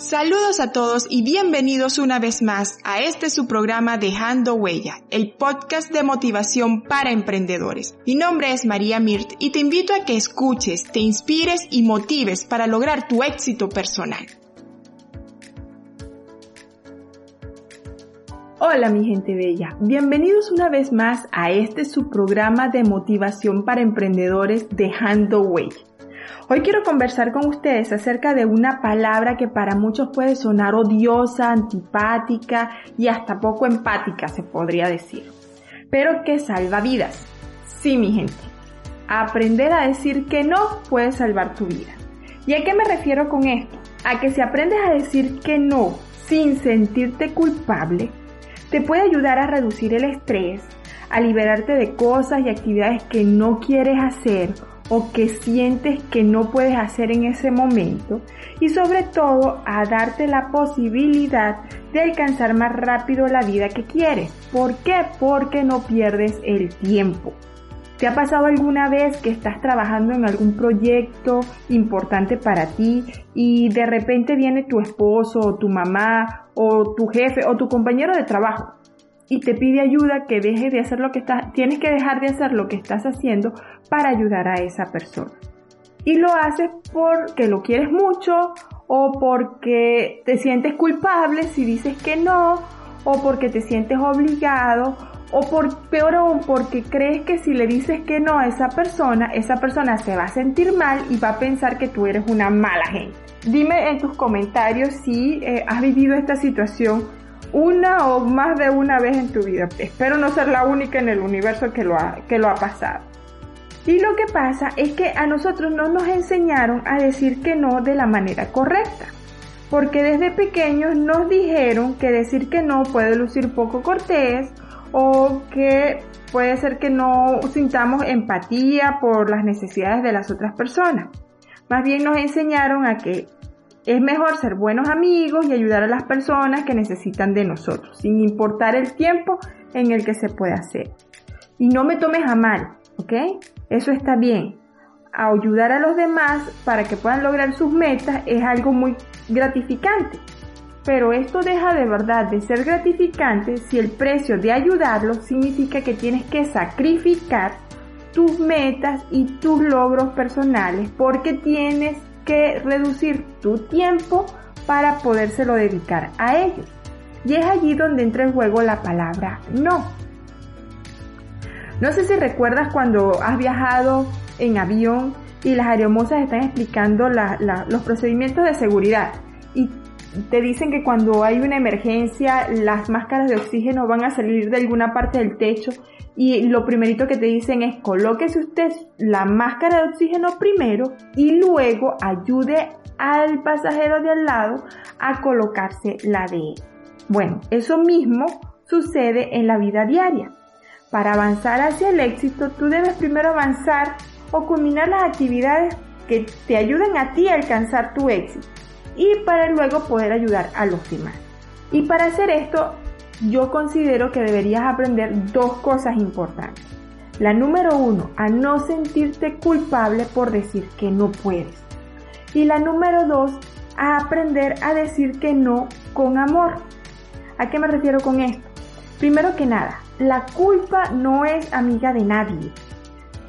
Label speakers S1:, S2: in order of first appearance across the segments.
S1: Saludos a todos y bienvenidos una vez más a este su programa Dejando Huella, el podcast de motivación para emprendedores. Mi nombre es María Mirt y te invito a que escuches, te inspires y motives para lograr tu éxito personal. Hola mi gente bella, bienvenidos una vez más a este su programa de motivación para emprendedores Dejando Huella. Hoy quiero conversar con ustedes acerca de una palabra que para muchos puede sonar odiosa, antipática y hasta poco empática, se podría decir, pero que salva vidas. Sí, mi gente. Aprender a decir que no puede salvar tu vida. ¿Y a qué me refiero con esto? A que si aprendes a decir que no sin sentirte culpable, te puede ayudar a reducir el estrés, a liberarte de cosas y actividades que no quieres hacer o que sientes que no puedes hacer en ese momento y sobre todo a darte la posibilidad de alcanzar más rápido la vida que quieres. ¿Por qué? Porque no pierdes el tiempo. ¿Te ha pasado alguna vez que estás trabajando en algún proyecto importante para ti y de repente viene tu esposo o tu mamá o tu jefe o tu compañero de trabajo y te pide ayuda que dejes de hacer lo que estás, tienes que dejar de hacer lo que estás haciendo para ayudar a esa persona. Y lo haces porque lo quieres mucho o porque te sientes culpable si dices que no o porque te sientes obligado o por peor aún porque crees que si le dices que no a esa persona, esa persona se va a sentir mal y va a pensar que tú eres una mala gente. Dime en tus comentarios si eh, has vivido esta situación una o más de una vez en tu vida. Espero no ser la única en el universo que lo ha, que lo ha pasado. Y lo que pasa es que a nosotros no nos enseñaron a decir que no de la manera correcta. Porque desde pequeños nos dijeron que decir que no puede lucir poco cortés o que puede ser que no sintamos empatía por las necesidades de las otras personas. Más bien nos enseñaron a que es mejor ser buenos amigos y ayudar a las personas que necesitan de nosotros, sin importar el tiempo en el que se puede hacer. Y no me tomes a mal, ¿ok? Eso está bien. Ayudar a los demás para que puedan lograr sus metas es algo muy gratificante. Pero esto deja de verdad de ser gratificante si el precio de ayudarlos significa que tienes que sacrificar tus metas y tus logros personales porque tienes que reducir tu tiempo para podérselo dedicar a ellos. Y es allí donde entra en juego la palabra no. No sé si recuerdas cuando has viajado en avión y las aeromosas están explicando los procedimientos de seguridad y te dicen que cuando hay una emergencia las máscaras de oxígeno van a salir de alguna parte del techo y lo primerito que te dicen es colóquese usted la máscara de oxígeno primero y luego ayude al pasajero de al lado a colocarse la de él. Bueno, eso mismo sucede en la vida diaria. Para avanzar hacia el éxito, tú debes primero avanzar o culminar las actividades que te ayuden a ti a alcanzar tu éxito y para luego poder ayudar a los demás. Y para hacer esto, yo considero que deberías aprender dos cosas importantes. La número uno, a no sentirte culpable por decir que no puedes. Y la número dos, a aprender a decir que no con amor. ¿A qué me refiero con esto? Primero que nada, la culpa no es amiga de nadie.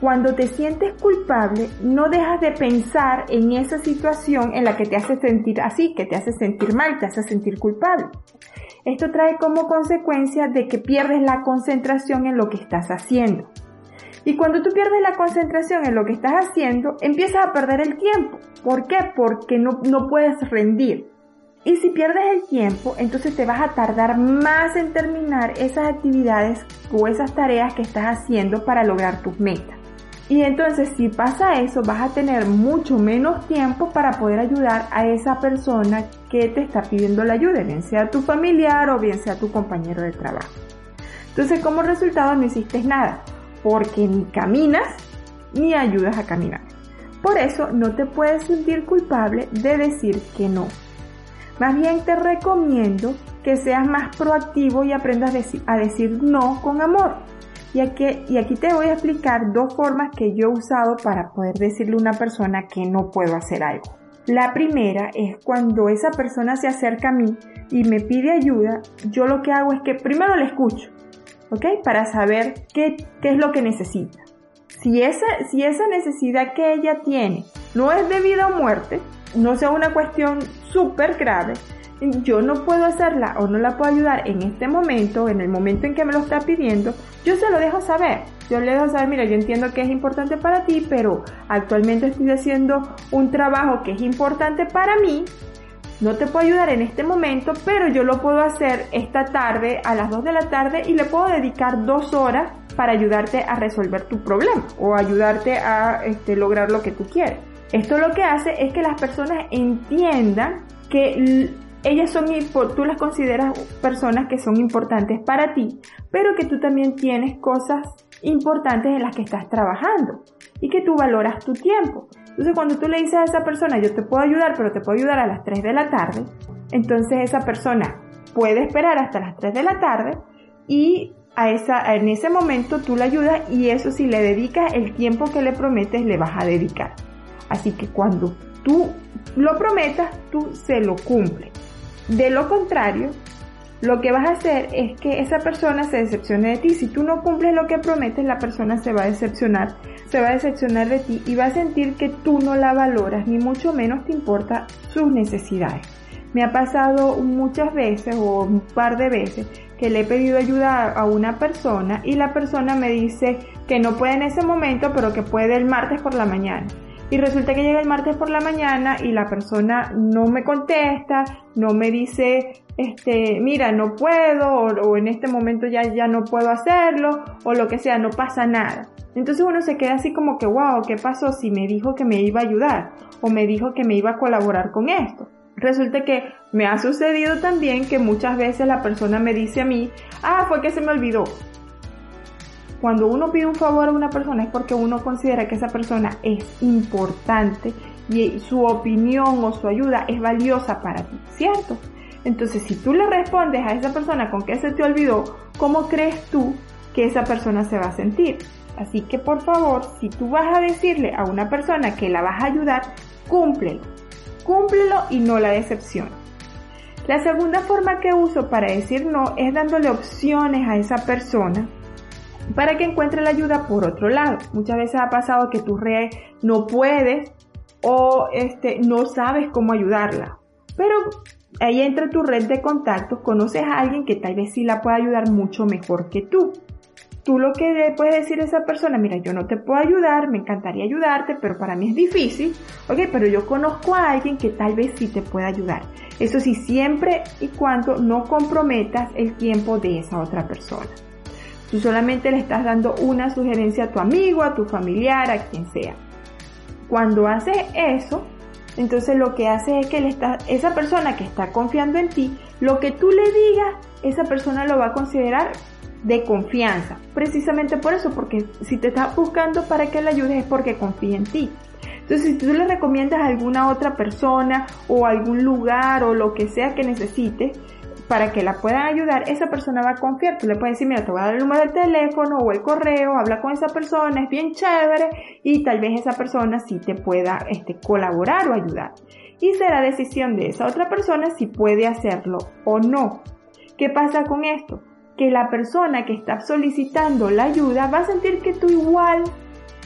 S1: Cuando te sientes culpable, no dejas de pensar en esa situación en la que te hace sentir así, que te hace sentir mal, te hace sentir culpable. Esto trae como consecuencia de que pierdes la concentración en lo que estás haciendo. Y cuando tú pierdes la concentración en lo que estás haciendo, empiezas a perder el tiempo. ¿Por qué? Porque no, no puedes rendir. Y si pierdes el tiempo, entonces te vas a tardar más en terminar esas actividades o esas tareas que estás haciendo para lograr tus metas. Y entonces si pasa eso, vas a tener mucho menos tiempo para poder ayudar a esa persona que te está pidiendo la ayuda, bien sea tu familiar o bien sea tu compañero de trabajo. Entonces como resultado no hiciste nada, porque ni caminas ni ayudas a caminar. Por eso no te puedes sentir culpable de decir que no. Más bien te recomiendo que seas más proactivo y aprendas a decir no con amor y aquí, y aquí te voy a explicar dos formas que yo he usado para poder decirle a una persona que no puedo hacer algo. La primera es cuando esa persona se acerca a mí y me pide ayuda, yo lo que hago es que primero le escucho, ¿ok? Para saber qué, qué es lo que necesita. Si esa, si esa necesidad que ella tiene no es debido a muerte, no sea una cuestión súper grave, yo no puedo hacerla o no la puedo ayudar en este momento, en el momento en que me lo está pidiendo, yo se lo dejo saber. Yo le dejo saber, mira, yo entiendo que es importante para ti, pero actualmente estoy haciendo un trabajo que es importante para mí. No te puedo ayudar en este momento, pero yo lo puedo hacer esta tarde a las 2 de la tarde y le puedo dedicar dos horas para ayudarte a resolver tu problema o ayudarte a este, lograr lo que tú quieres. Esto lo que hace es que las personas entiendan que ellas son, tú las consideras personas que son importantes para ti, pero que tú también tienes cosas importantes en las que estás trabajando y que tú valoras tu tiempo. Entonces cuando tú le dices a esa persona, yo te puedo ayudar, pero te puedo ayudar a las 3 de la tarde, entonces esa persona puede esperar hasta las 3 de la tarde y a esa, en ese momento tú le ayudas y eso si le dedicas el tiempo que le prometes le vas a dedicar. Así que cuando tú lo prometas, tú se lo cumples. De lo contrario, lo que vas a hacer es que esa persona se decepcione de ti. Si tú no cumples lo que prometes, la persona se va a decepcionar, se va a decepcionar de ti y va a sentir que tú no la valoras, ni mucho menos te importa sus necesidades. Me ha pasado muchas veces o un par de veces que le he pedido ayuda a una persona y la persona me dice que no puede en ese momento, pero que puede el martes por la mañana. Y resulta que llega el martes por la mañana y la persona no me contesta, no me dice, este, mira, no puedo, o, en este momento ya, ya no puedo hacerlo, o lo que sea, no pasa nada. Entonces uno se queda así como que, wow, ¿qué pasó si me dijo que me iba a ayudar? O me dijo que me iba a colaborar con esto. Resulta que me ha sucedido también que muchas veces la persona me dice a mí, ah, fue que se me olvidó cuando uno pide un favor a una persona es porque uno considera que esa persona es importante y su opinión o su ayuda es valiosa para ti, ¿cierto? Entonces, si tú le respondes a esa persona con que se te olvidó, ¿cómo crees tú que esa persona se va a sentir? Así que por favor, si tú vas a decirle a una persona que la vas a ayudar, cúmplelo. Cúmplelo y no la decepción. La segunda forma que uso para decir no es dándole opciones a esa persona para que encuentre la ayuda por otro lado. Muchas veces ha pasado que tú re no puedes o este, no sabes cómo ayudarla. Pero ahí entra tu red de contactos, conoces a alguien que tal vez sí la pueda ayudar mucho mejor que tú. Tú lo que puedes decir a esa persona, mira, yo no te puedo ayudar, me encantaría ayudarte, pero para mí es difícil, ok, pero yo conozco a alguien que tal vez sí te pueda ayudar. Eso sí, siempre y cuando no comprometas el tiempo de esa otra persona. Tú solamente le estás dando una sugerencia a tu amigo, a tu familiar, a quien sea. Cuando haces eso, entonces lo que hace es que le esa persona que está confiando en ti, lo que tú le digas, esa persona lo va a considerar de confianza. Precisamente por eso, porque si te está buscando para que le ayudes es porque confía en ti. Entonces, si tú le recomiendas a alguna otra persona o algún lugar o lo que sea que necesites, para que la puedan ayudar, esa persona va a confiar. Tú le puedes decir, mira, te voy a dar el número del teléfono o el correo, habla con esa persona, es bien chévere y tal vez esa persona sí te pueda este, colaborar o ayudar. Y será decisión de esa otra persona si puede hacerlo o no. ¿Qué pasa con esto? Que la persona que está solicitando la ayuda va a sentir que tú igual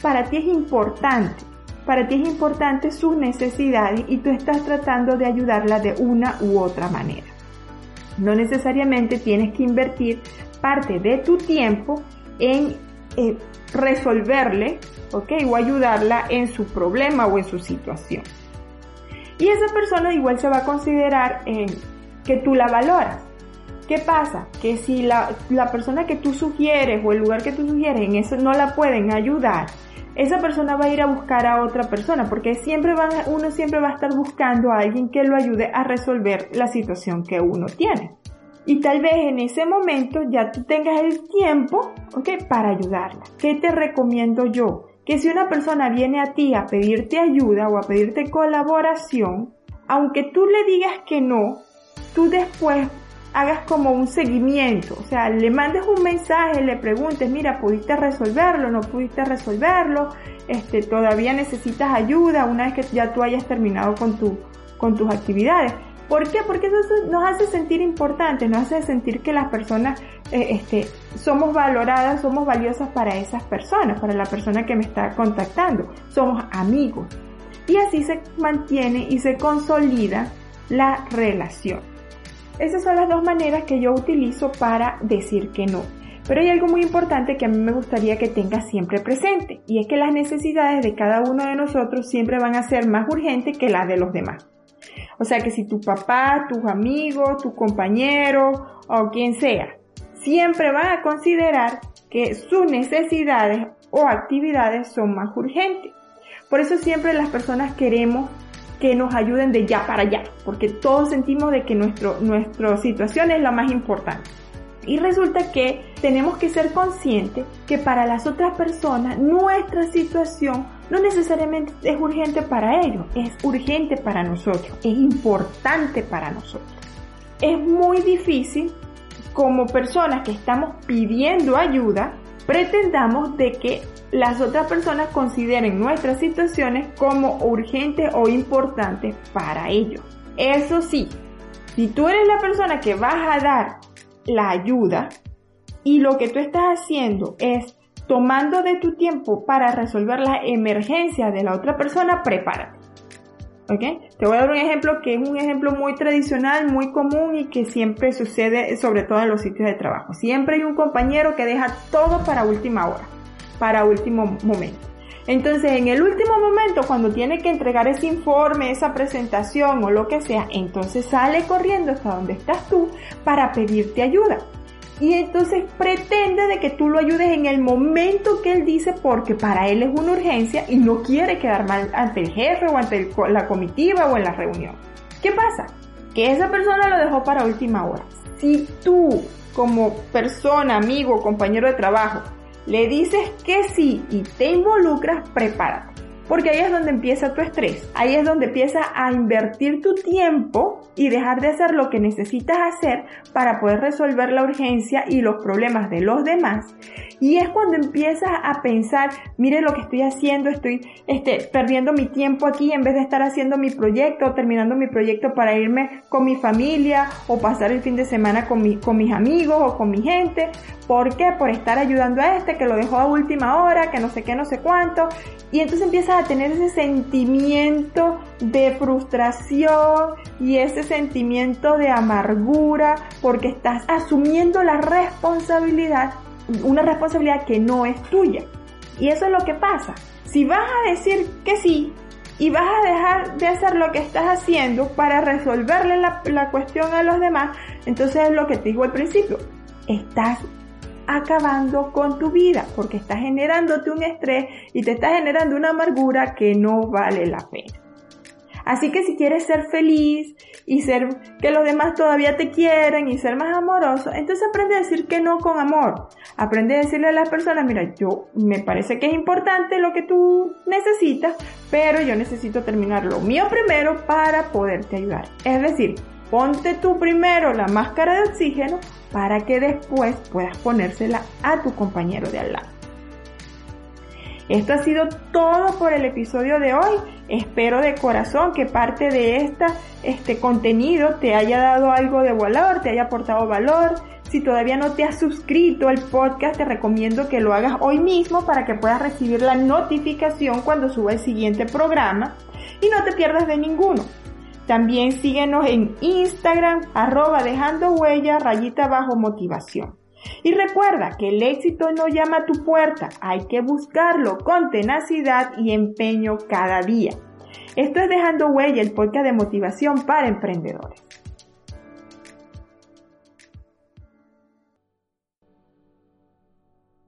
S1: para ti es importante. Para ti es importante sus necesidades y tú estás tratando de ayudarla de una u otra manera. No necesariamente tienes que invertir parte de tu tiempo en eh, resolverle, ¿ok? O ayudarla en su problema o en su situación. Y esa persona igual se va a considerar eh, que tú la valoras. ¿Qué pasa? Que si la, la, persona que tú sugieres o el lugar que tú sugieres en eso no la pueden ayudar, esa persona va a ir a buscar a otra persona porque siempre va, uno siempre va a estar buscando a alguien que lo ayude a resolver la situación que uno tiene. Y tal vez en ese momento ya tú tengas el tiempo, ¿ok? Para ayudarla. ¿Qué te recomiendo yo? Que si una persona viene a ti a pedirte ayuda o a pedirte colaboración, aunque tú le digas que no, tú después hagas como un seguimiento, o sea, le mandes un mensaje, le preguntes, mira, ¿pudiste resolverlo? ¿No pudiste resolverlo? Este, ¿Todavía necesitas ayuda una vez que ya tú hayas terminado con, tu, con tus actividades? ¿Por qué? Porque eso nos hace sentir importantes, nos hace sentir que las personas eh, este, somos valoradas, somos valiosas para esas personas, para la persona que me está contactando. Somos amigos. Y así se mantiene y se consolida la relación. Esas son las dos maneras que yo utilizo para decir que no. Pero hay algo muy importante que a mí me gustaría que tengas siempre presente, y es que las necesidades de cada uno de nosotros siempre van a ser más urgentes que las de los demás. O sea que si tu papá, tus amigos, tu compañero o quien sea, siempre van a considerar que sus necesidades o actividades son más urgentes. Por eso siempre las personas queremos que nos ayuden de ya para allá, porque todos sentimos de que nuestro, nuestra situación es la más importante. Y resulta que tenemos que ser conscientes que para las otras personas nuestra situación no necesariamente es urgente para ellos, es urgente para nosotros, es importante para nosotros. Es muy difícil como personas que estamos pidiendo ayuda, pretendamos de que las otras personas consideren nuestras situaciones como urgentes o importantes para ellos. Eso sí, si tú eres la persona que vas a dar la ayuda y lo que tú estás haciendo es tomando de tu tiempo para resolver la emergencia de la otra persona, prepárate. ¿Ok? Te voy a dar un ejemplo que es un ejemplo muy tradicional, muy común y que siempre sucede sobre todo en los sitios de trabajo. Siempre hay un compañero que deja todo para última hora, para último momento. Entonces, en el último momento, cuando tiene que entregar ese informe, esa presentación o lo que sea, entonces sale corriendo hasta donde estás tú para pedirte ayuda. Y entonces pretende de que tú lo ayudes en el momento que él dice porque para él es una urgencia y no quiere quedar mal ante el jefe o ante la comitiva o en la reunión. ¿Qué pasa? Que esa persona lo dejó para última hora. Si tú como persona, amigo, compañero de trabajo, le dices que sí y te involucras, prepárate. Porque ahí es donde empieza tu estrés, ahí es donde empieza a invertir tu tiempo y dejar de hacer lo que necesitas hacer para poder resolver la urgencia y los problemas de los demás. Y es cuando empiezas a pensar, mire lo que estoy haciendo, estoy este, perdiendo mi tiempo aquí en vez de estar haciendo mi proyecto, terminando mi proyecto para irme con mi familia o pasar el fin de semana con, mi, con mis amigos o con mi gente. ¿Por qué? Por estar ayudando a este que lo dejó a última hora, que no sé qué, no sé cuánto. Y entonces a tener ese sentimiento de frustración y ese sentimiento de amargura porque estás asumiendo la responsabilidad, una responsabilidad que no es tuya. Y eso es lo que pasa. Si vas a decir que sí y vas a dejar de hacer lo que estás haciendo para resolverle la, la cuestión a los demás, entonces es lo que te digo al principio. Estás acabando con tu vida porque estás generándote un estrés y te estás generando una amargura que no vale la pena. Así que si quieres ser feliz y ser que los demás todavía te quieren y ser más amoroso, entonces aprende a decir que no con amor. Aprende a decirle a las personas, mira, yo me parece que es importante lo que tú necesitas, pero yo necesito terminar lo mío primero para poderte ayudar. Es decir, ponte tú primero la máscara de oxígeno para que después puedas ponérsela a tu compañero de al lado. Esto ha sido todo por el episodio de hoy. Espero de corazón que parte de esta, este contenido te haya dado algo de valor, te haya aportado valor. Si todavía no te has suscrito al podcast, te recomiendo que lo hagas hoy mismo para que puedas recibir la notificación cuando suba el siguiente programa y no te pierdas de ninguno. También síguenos en Instagram, arroba dejando huella, rayita bajo motivación. Y recuerda que el éxito no llama a tu puerta, hay que buscarlo con tenacidad y empeño cada día. Esto es Dejando Huella, el podcast de motivación para emprendedores.